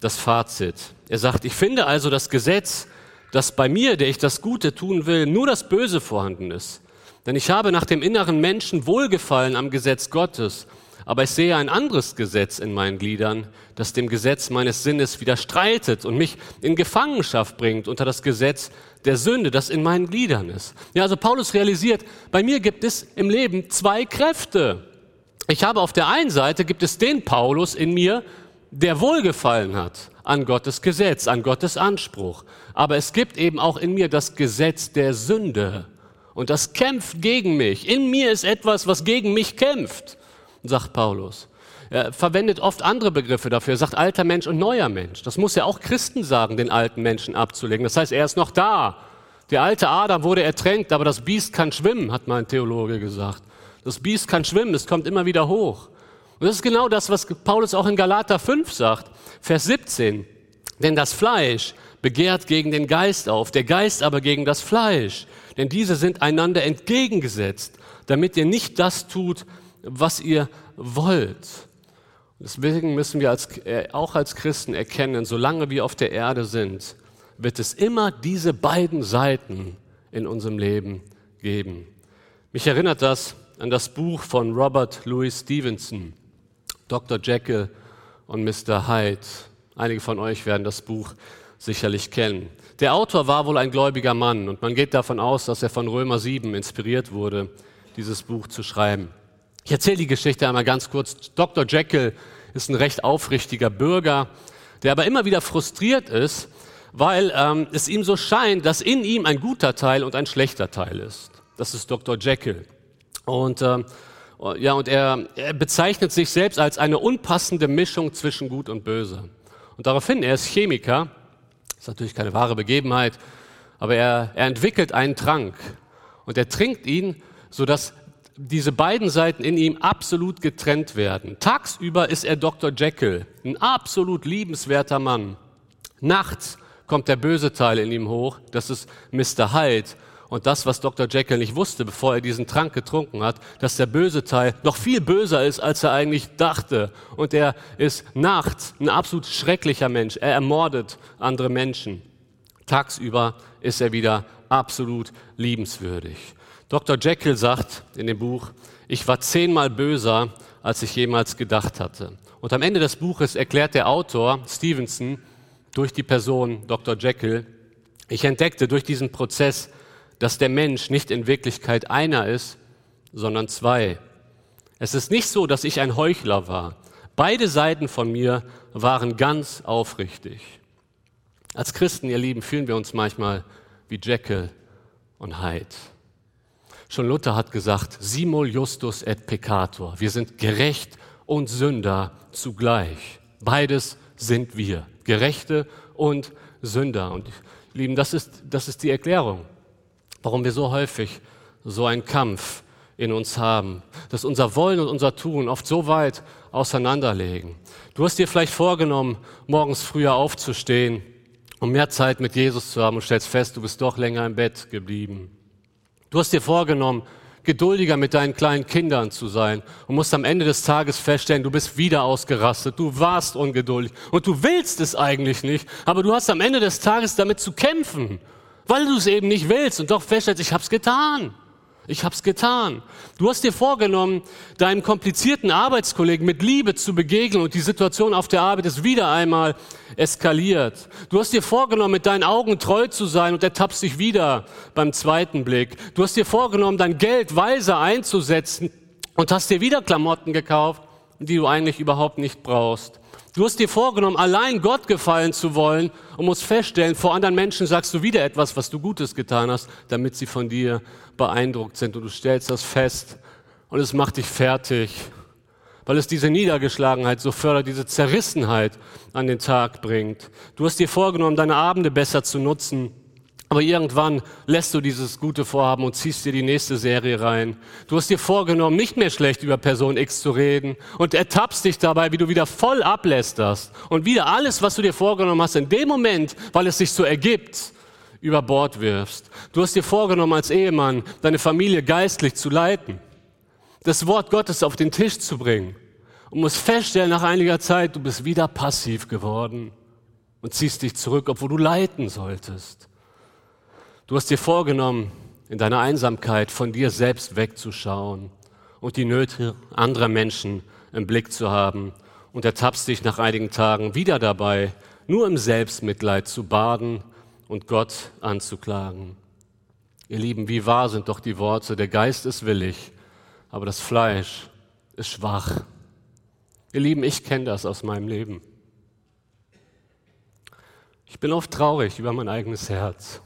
das Fazit. Er sagt, ich finde also das Gesetz, dass bei mir, der ich das Gute tun will, nur das Böse vorhanden ist. Denn ich habe nach dem inneren Menschen Wohlgefallen am Gesetz Gottes, aber ich sehe ein anderes Gesetz in meinen Gliedern, das dem Gesetz meines Sinnes widerstreitet und mich in Gefangenschaft bringt unter das Gesetz der Sünde, das in meinen Gliedern ist. Ja, also Paulus realisiert, bei mir gibt es im Leben zwei Kräfte. Ich habe auf der einen Seite gibt es den Paulus in mir, der Wohlgefallen hat an Gottes Gesetz, an Gottes Anspruch. Aber es gibt eben auch in mir das Gesetz der Sünde. Und das kämpft gegen mich. In mir ist etwas, was gegen mich kämpft, sagt Paulus. Er verwendet oft andere Begriffe dafür. Er sagt alter Mensch und neuer Mensch. Das muss ja auch Christen sagen, den alten Menschen abzulegen. Das heißt, er ist noch da. Der alte Adam wurde ertränkt, aber das Biest kann schwimmen, hat mein Theologe gesagt. Das Biest kann schwimmen, es kommt immer wieder hoch. Und das ist genau das, was Paulus auch in Galater 5 sagt, Vers 17. Denn das Fleisch begehrt gegen den Geist auf, der Geist aber gegen das Fleisch. Denn diese sind einander entgegengesetzt, damit ihr nicht das tut, was ihr wollt. Deswegen müssen wir als, äh, auch als Christen erkennen, solange wir auf der Erde sind, wird es immer diese beiden Seiten in unserem Leben geben. Mich erinnert das an das Buch von Robert Louis Stevenson, Dr. Jekyll und Mr. Hyde. Einige von euch werden das Buch sicherlich kennen. Der Autor war wohl ein gläubiger Mann und man geht davon aus, dass er von Römer 7 inspiriert wurde, dieses Buch zu schreiben. Ich erzähle die Geschichte einmal ganz kurz. Dr. Jekyll ist ein recht aufrichtiger Bürger, der aber immer wieder frustriert ist, weil ähm, es ihm so scheint, dass in ihm ein guter Teil und ein schlechter Teil ist. Das ist Dr. Jekyll. Und, ähm, ja, und er, er bezeichnet sich selbst als eine unpassende Mischung zwischen Gut und Böse. Und daraufhin, er ist Chemiker, ist natürlich keine wahre Begebenheit, aber er, er entwickelt einen Trank und er trinkt ihn, sodass diese beiden Seiten in ihm absolut getrennt werden. Tagsüber ist er Dr. Jekyll, ein absolut liebenswerter Mann. Nachts kommt der böse Teil in ihm hoch, das ist Mr. Hyde. Und das, was Dr. Jekyll nicht wusste, bevor er diesen Trank getrunken hat, dass der böse Teil noch viel böser ist, als er eigentlich dachte. Und er ist nachts ein absolut schrecklicher Mensch. Er ermordet andere Menschen. Tagsüber ist er wieder absolut liebenswürdig. Dr. Jekyll sagt in dem Buch, ich war zehnmal böser, als ich jemals gedacht hatte. Und am Ende des Buches erklärt der Autor Stevenson durch die Person Dr. Jekyll, ich entdeckte durch diesen Prozess, dass der Mensch nicht in Wirklichkeit einer ist, sondern zwei. Es ist nicht so, dass ich ein Heuchler war. Beide Seiten von mir waren ganz aufrichtig. Als Christen, ihr Lieben, fühlen wir uns manchmal wie Jekyll und Hyde. Schon Luther hat gesagt, simul justus et peccator. Wir sind gerecht und Sünder zugleich. Beides sind wir. Gerechte und Sünder. Und Lieben, das ist, das ist die Erklärung, warum wir so häufig so einen Kampf in uns haben, dass unser Wollen und unser Tun oft so weit auseinanderlegen. Du hast dir vielleicht vorgenommen, morgens früher aufzustehen, um mehr Zeit mit Jesus zu haben und stellst fest, du bist doch länger im Bett geblieben. Du hast dir vorgenommen, geduldiger mit deinen kleinen Kindern zu sein und musst am Ende des Tages feststellen, du bist wieder ausgerastet, du warst ungeduldig und du willst es eigentlich nicht, aber du hast am Ende des Tages damit zu kämpfen, weil du es eben nicht willst und doch feststellst, ich habe es getan. Ich habe es getan. Du hast dir vorgenommen, deinem komplizierten Arbeitskollegen mit Liebe zu begegnen und die Situation auf der Arbeit ist wieder einmal eskaliert. Du hast dir vorgenommen, mit deinen Augen treu zu sein und ertappst dich wieder beim zweiten Blick. Du hast dir vorgenommen, dein Geld weise einzusetzen und hast dir wieder Klamotten gekauft, die du eigentlich überhaupt nicht brauchst. Du hast dir vorgenommen, allein Gott gefallen zu wollen und musst feststellen, vor anderen Menschen sagst du wieder etwas, was du Gutes getan hast, damit sie von dir beeindruckt sind. Und du stellst das fest und es macht dich fertig, weil es diese Niedergeschlagenheit so fördert, diese Zerrissenheit an den Tag bringt. Du hast dir vorgenommen, deine Abende besser zu nutzen aber irgendwann lässt du dieses gute Vorhaben und ziehst dir die nächste Serie rein. Du hast dir vorgenommen, nicht mehr schlecht über Person X zu reden und ertappst dich dabei, wie du wieder voll ablästerst und wieder alles, was du dir vorgenommen hast, in dem Moment, weil es sich so ergibt, über Bord wirfst. Du hast dir vorgenommen, als Ehemann deine Familie geistlich zu leiten, das Wort Gottes auf den Tisch zu bringen und musst feststellen nach einiger Zeit, du bist wieder passiv geworden und ziehst dich zurück, obwohl du leiten solltest. Du hast dir vorgenommen, in deiner Einsamkeit von dir selbst wegzuschauen und die Nöte anderer Menschen im Blick zu haben und ertappst dich nach einigen Tagen wieder dabei, nur im Selbstmitleid zu baden und Gott anzuklagen. Ihr Lieben, wie wahr sind doch die Worte, der Geist ist willig, aber das Fleisch ist schwach. Ihr Lieben, ich kenne das aus meinem Leben. Ich bin oft traurig über mein eigenes Herz.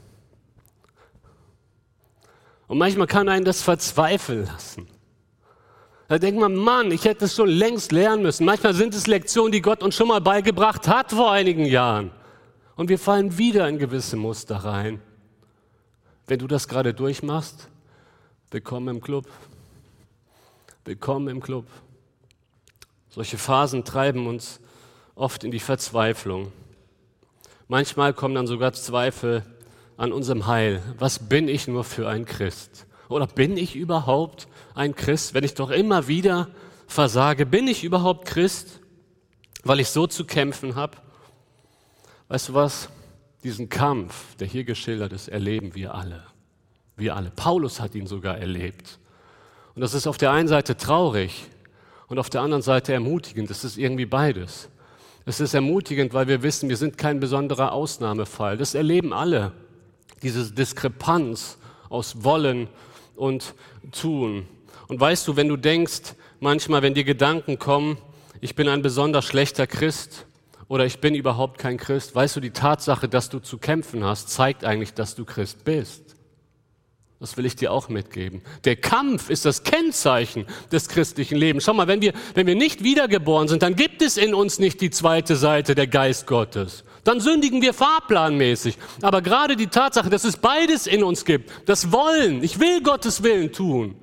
Und manchmal kann einen das verzweifeln lassen. Da denkt man, Mann, ich hätte es schon längst lernen müssen. Manchmal sind es Lektionen, die Gott uns schon mal beigebracht hat vor einigen Jahren. Und wir fallen wieder in gewisse Muster rein. Wenn du das gerade durchmachst, willkommen im Club. Willkommen im Club. Solche Phasen treiben uns oft in die Verzweiflung. Manchmal kommen dann sogar Zweifel, an unserem Heil. Was bin ich nur für ein Christ? Oder bin ich überhaupt ein Christ, wenn ich doch immer wieder versage? Bin ich überhaupt Christ, weil ich so zu kämpfen habe? Weißt du was? Diesen Kampf, der hier geschildert ist, erleben wir alle. Wir alle. Paulus hat ihn sogar erlebt. Und das ist auf der einen Seite traurig und auf der anderen Seite ermutigend. Das ist irgendwie beides. Es ist ermutigend, weil wir wissen, wir sind kein besonderer Ausnahmefall. Das erleben alle. Diese Diskrepanz aus Wollen und Tun. Und weißt du, wenn du denkst, manchmal, wenn dir Gedanken kommen, ich bin ein besonders schlechter Christ oder ich bin überhaupt kein Christ, weißt du, die Tatsache, dass du zu kämpfen hast, zeigt eigentlich, dass du Christ bist. Das will ich dir auch mitgeben. Der Kampf ist das Kennzeichen des christlichen Lebens. Schau mal, wenn wir, wenn wir nicht wiedergeboren sind, dann gibt es in uns nicht die zweite Seite, der Geist Gottes. Dann sündigen wir fahrplanmäßig. Aber gerade die Tatsache, dass es beides in uns gibt, das Wollen, ich will Gottes Willen tun,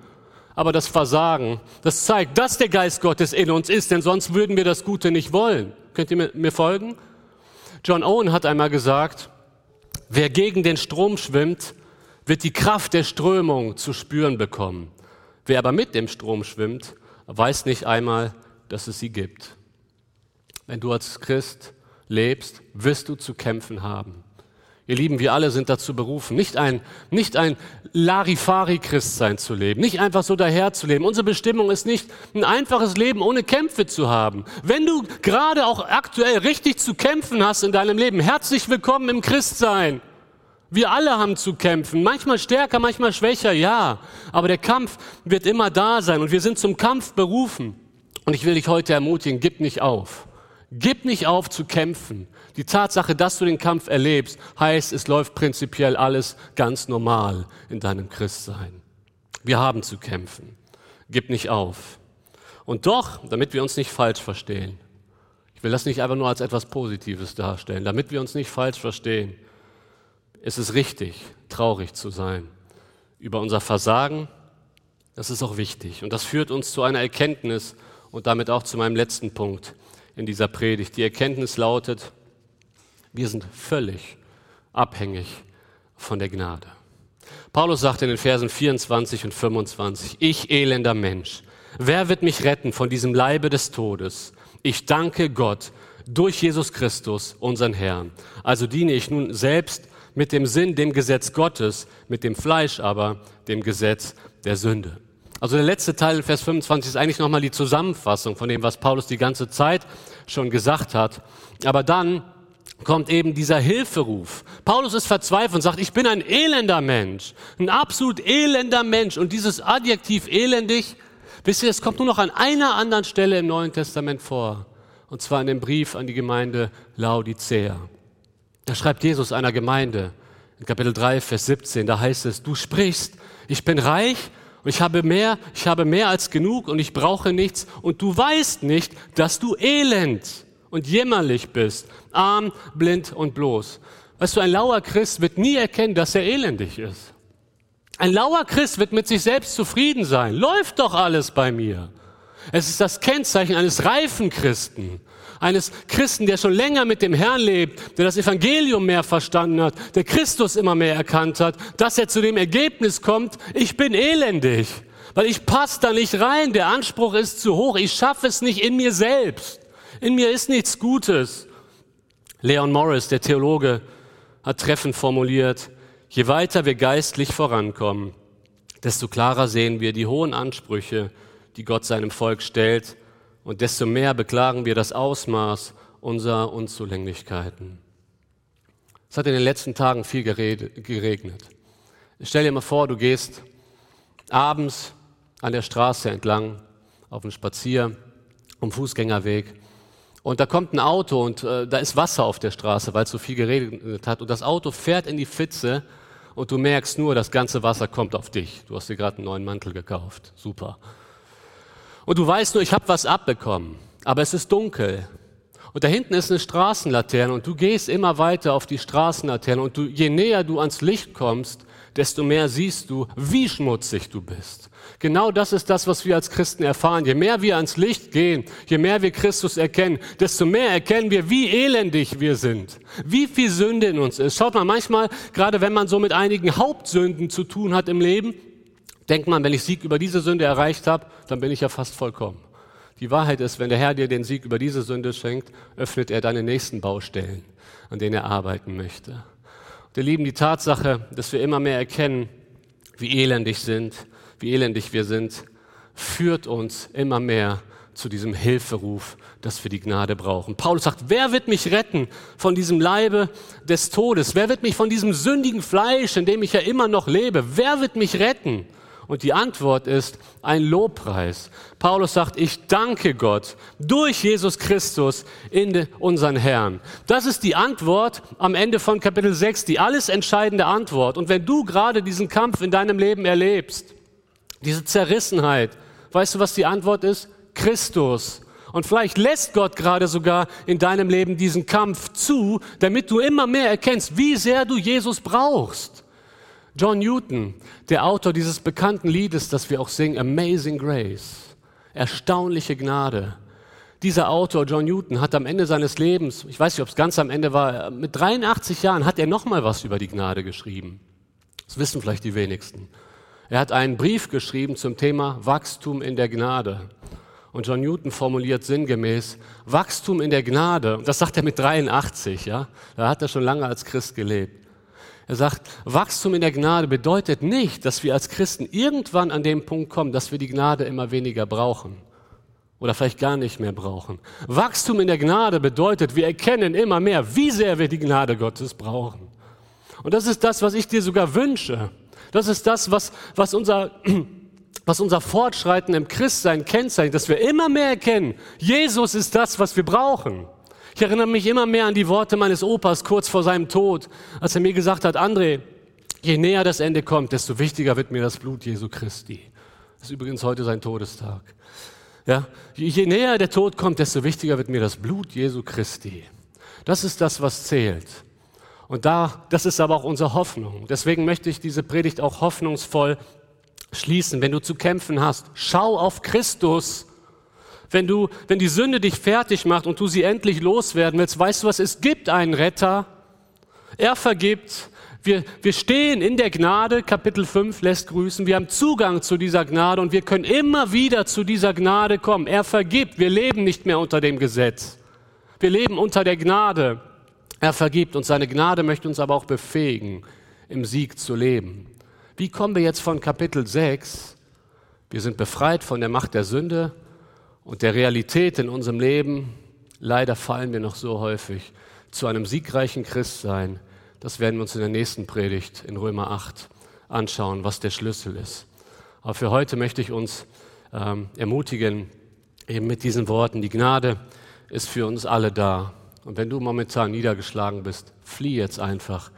aber das Versagen, das zeigt, dass der Geist Gottes in uns ist, denn sonst würden wir das Gute nicht wollen. Könnt ihr mir folgen? John Owen hat einmal gesagt, wer gegen den Strom schwimmt, wird die Kraft der Strömung zu spüren bekommen. Wer aber mit dem Strom schwimmt, weiß nicht einmal, dass es sie gibt. Wenn du als Christ lebst, wirst du zu kämpfen haben. Ihr Lieben, wir alle sind dazu berufen, nicht ein, nicht ein Larifari-Christsein zu leben, nicht einfach so daher zu leben. Unsere Bestimmung ist nicht, ein einfaches Leben ohne Kämpfe zu haben. Wenn du gerade auch aktuell richtig zu kämpfen hast in deinem Leben, herzlich willkommen im Christsein. Wir alle haben zu kämpfen, manchmal stärker, manchmal schwächer, ja. Aber der Kampf wird immer da sein und wir sind zum Kampf berufen. Und ich will dich heute ermutigen, gib nicht auf. Gib nicht auf zu kämpfen. Die Tatsache, dass du den Kampf erlebst, heißt, es läuft prinzipiell alles ganz normal in deinem Christsein. Wir haben zu kämpfen. Gib nicht auf. Und doch, damit wir uns nicht falsch verstehen, ich will das nicht einfach nur als etwas Positives darstellen, damit wir uns nicht falsch verstehen, es ist richtig, traurig zu sein über unser Versagen. Das ist auch wichtig. Und das führt uns zu einer Erkenntnis und damit auch zu meinem letzten Punkt in dieser Predigt. Die Erkenntnis lautet, wir sind völlig abhängig von der Gnade. Paulus sagt in den Versen 24 und 25, ich elender Mensch, wer wird mich retten von diesem Leibe des Todes? Ich danke Gott durch Jesus Christus, unseren Herrn. Also diene ich nun selbst mit dem Sinn, dem Gesetz Gottes, mit dem Fleisch aber, dem Gesetz der Sünde. Also der letzte Teil, Vers 25, ist eigentlich nochmal die Zusammenfassung von dem, was Paulus die ganze Zeit schon gesagt hat. Aber dann kommt eben dieser Hilferuf. Paulus ist verzweifelt und sagt, ich bin ein elender Mensch, ein absolut elender Mensch. Und dieses Adjektiv elendig, wisst ihr, es kommt nur noch an einer anderen Stelle im Neuen Testament vor. Und zwar in dem Brief an die Gemeinde Laodicea. Da schreibt Jesus einer Gemeinde in Kapitel 3, Vers 17, da heißt es, du sprichst, ich bin reich und ich habe mehr, ich habe mehr als genug und ich brauche nichts und du weißt nicht, dass du elend und jämmerlich bist, arm, blind und bloß. Weißt du, ein lauer Christ wird nie erkennen, dass er elendig ist. Ein lauer Christ wird mit sich selbst zufrieden sein. Läuft doch alles bei mir. Es ist das Kennzeichen eines reifen Christen eines Christen, der schon länger mit dem Herrn lebt, der das Evangelium mehr verstanden hat, der Christus immer mehr erkannt hat, dass er zu dem Ergebnis kommt, ich bin elendig, weil ich passe da nicht rein, der Anspruch ist zu hoch, ich schaffe es nicht in mir selbst, in mir ist nichts Gutes. Leon Morris, der Theologe, hat treffend formuliert, je weiter wir geistlich vorankommen, desto klarer sehen wir die hohen Ansprüche, die Gott seinem Volk stellt und desto mehr beklagen wir das Ausmaß unserer Unzulänglichkeiten. Es hat in den letzten Tagen viel geregnet. Stell dir mal vor, du gehst abends an der Straße entlang auf einen Spazier, um Fußgängerweg und da kommt ein Auto und äh, da ist Wasser auf der Straße, weil es so viel geregnet hat und das Auto fährt in die Pfütze und du merkst nur, das ganze Wasser kommt auf dich. Du hast dir gerade einen neuen Mantel gekauft. Super. Und du weißt nur, ich habe was abbekommen, aber es ist dunkel. Und da hinten ist eine Straßenlaterne und du gehst immer weiter auf die Straßenlaterne und du, je näher du ans Licht kommst, desto mehr siehst du, wie schmutzig du bist. Genau das ist das, was wir als Christen erfahren. Je mehr wir ans Licht gehen, je mehr wir Christus erkennen, desto mehr erkennen wir, wie elendig wir sind, wie viel Sünde in uns ist. Schaut mal, manchmal, gerade wenn man so mit einigen Hauptsünden zu tun hat im Leben, denkt man, wenn ich Sieg über diese Sünde erreicht habe, dann bin ich ja fast vollkommen. Die Wahrheit ist, wenn der Herr dir den Sieg über diese Sünde schenkt, öffnet er deine nächsten Baustellen, an denen er arbeiten möchte. Und ihr Lieben, die Tatsache, dass wir immer mehr erkennen, wie elendig sind, wie elendig wir sind, führt uns immer mehr zu diesem Hilferuf, dass wir die Gnade brauchen. Paulus sagt, wer wird mich retten von diesem Leibe des Todes? Wer wird mich von diesem sündigen Fleisch, in dem ich ja immer noch lebe? Wer wird mich retten? Und die Antwort ist ein Lobpreis. Paulus sagt, ich danke Gott durch Jesus Christus in unseren Herrn. Das ist die Antwort am Ende von Kapitel 6, die alles entscheidende Antwort. Und wenn du gerade diesen Kampf in deinem Leben erlebst, diese Zerrissenheit, weißt du, was die Antwort ist? Christus. Und vielleicht lässt Gott gerade sogar in deinem Leben diesen Kampf zu, damit du immer mehr erkennst, wie sehr du Jesus brauchst. John Newton, der Autor dieses bekannten Liedes, das wir auch singen, Amazing Grace, erstaunliche Gnade. Dieser Autor, John Newton, hat am Ende seines Lebens, ich weiß nicht, ob es ganz am Ende war, mit 83 Jahren hat er nochmal was über die Gnade geschrieben. Das wissen vielleicht die wenigsten. Er hat einen Brief geschrieben zum Thema Wachstum in der Gnade. Und John Newton formuliert sinngemäß, Wachstum in der Gnade, und das sagt er mit 83, ja, da hat er schon lange als Christ gelebt. Er sagt, Wachstum in der Gnade bedeutet nicht, dass wir als Christen irgendwann an dem Punkt kommen, dass wir die Gnade immer weniger brauchen oder vielleicht gar nicht mehr brauchen. Wachstum in der Gnade bedeutet, wir erkennen immer mehr, wie sehr wir die Gnade Gottes brauchen. Und das ist das, was ich dir sogar wünsche. Das ist das, was, was unser, was unser Fortschreiten im Christsein kennzeichnet, dass wir immer mehr erkennen, Jesus ist das, was wir brauchen. Ich erinnere mich immer mehr an die Worte meines Opas kurz vor seinem Tod, als er mir gesagt hat, André, je näher das Ende kommt, desto wichtiger wird mir das Blut Jesu Christi. Das ist übrigens heute sein Todestag. Ja, je näher der Tod kommt, desto wichtiger wird mir das Blut Jesu Christi. Das ist das, was zählt. Und da, das ist aber auch unsere Hoffnung. Deswegen möchte ich diese Predigt auch hoffnungsvoll schließen. Wenn du zu kämpfen hast, schau auf Christus wenn du, wenn die Sünde dich fertig macht und du sie endlich loswerden willst, weißt du was? Es gibt einen Retter. Er vergibt. Wir, wir stehen in der Gnade. Kapitel 5 lässt grüßen. Wir haben Zugang zu dieser Gnade und wir können immer wieder zu dieser Gnade kommen. Er vergibt. Wir leben nicht mehr unter dem Gesetz. Wir leben unter der Gnade. Er vergibt und seine Gnade möchte uns aber auch befähigen, im Sieg zu leben. Wie kommen wir jetzt von Kapitel 6? Wir sind befreit von der Macht der Sünde und der Realität in unserem Leben, leider fallen wir noch so häufig zu einem siegreichen Christsein. Das werden wir uns in der nächsten Predigt in Römer 8 anschauen, was der Schlüssel ist. Aber für heute möchte ich uns ähm, ermutigen, eben mit diesen Worten, die Gnade ist für uns alle da. Und wenn du momentan niedergeschlagen bist, flieh jetzt einfach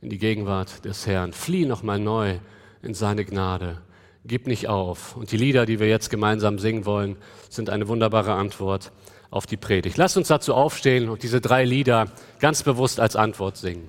in die Gegenwart des Herrn. Flieh nochmal neu in seine Gnade. Gib nicht auf. Und die Lieder, die wir jetzt gemeinsam singen wollen, sind eine wunderbare Antwort auf die Predigt. Lass uns dazu aufstehen und diese drei Lieder ganz bewusst als Antwort singen.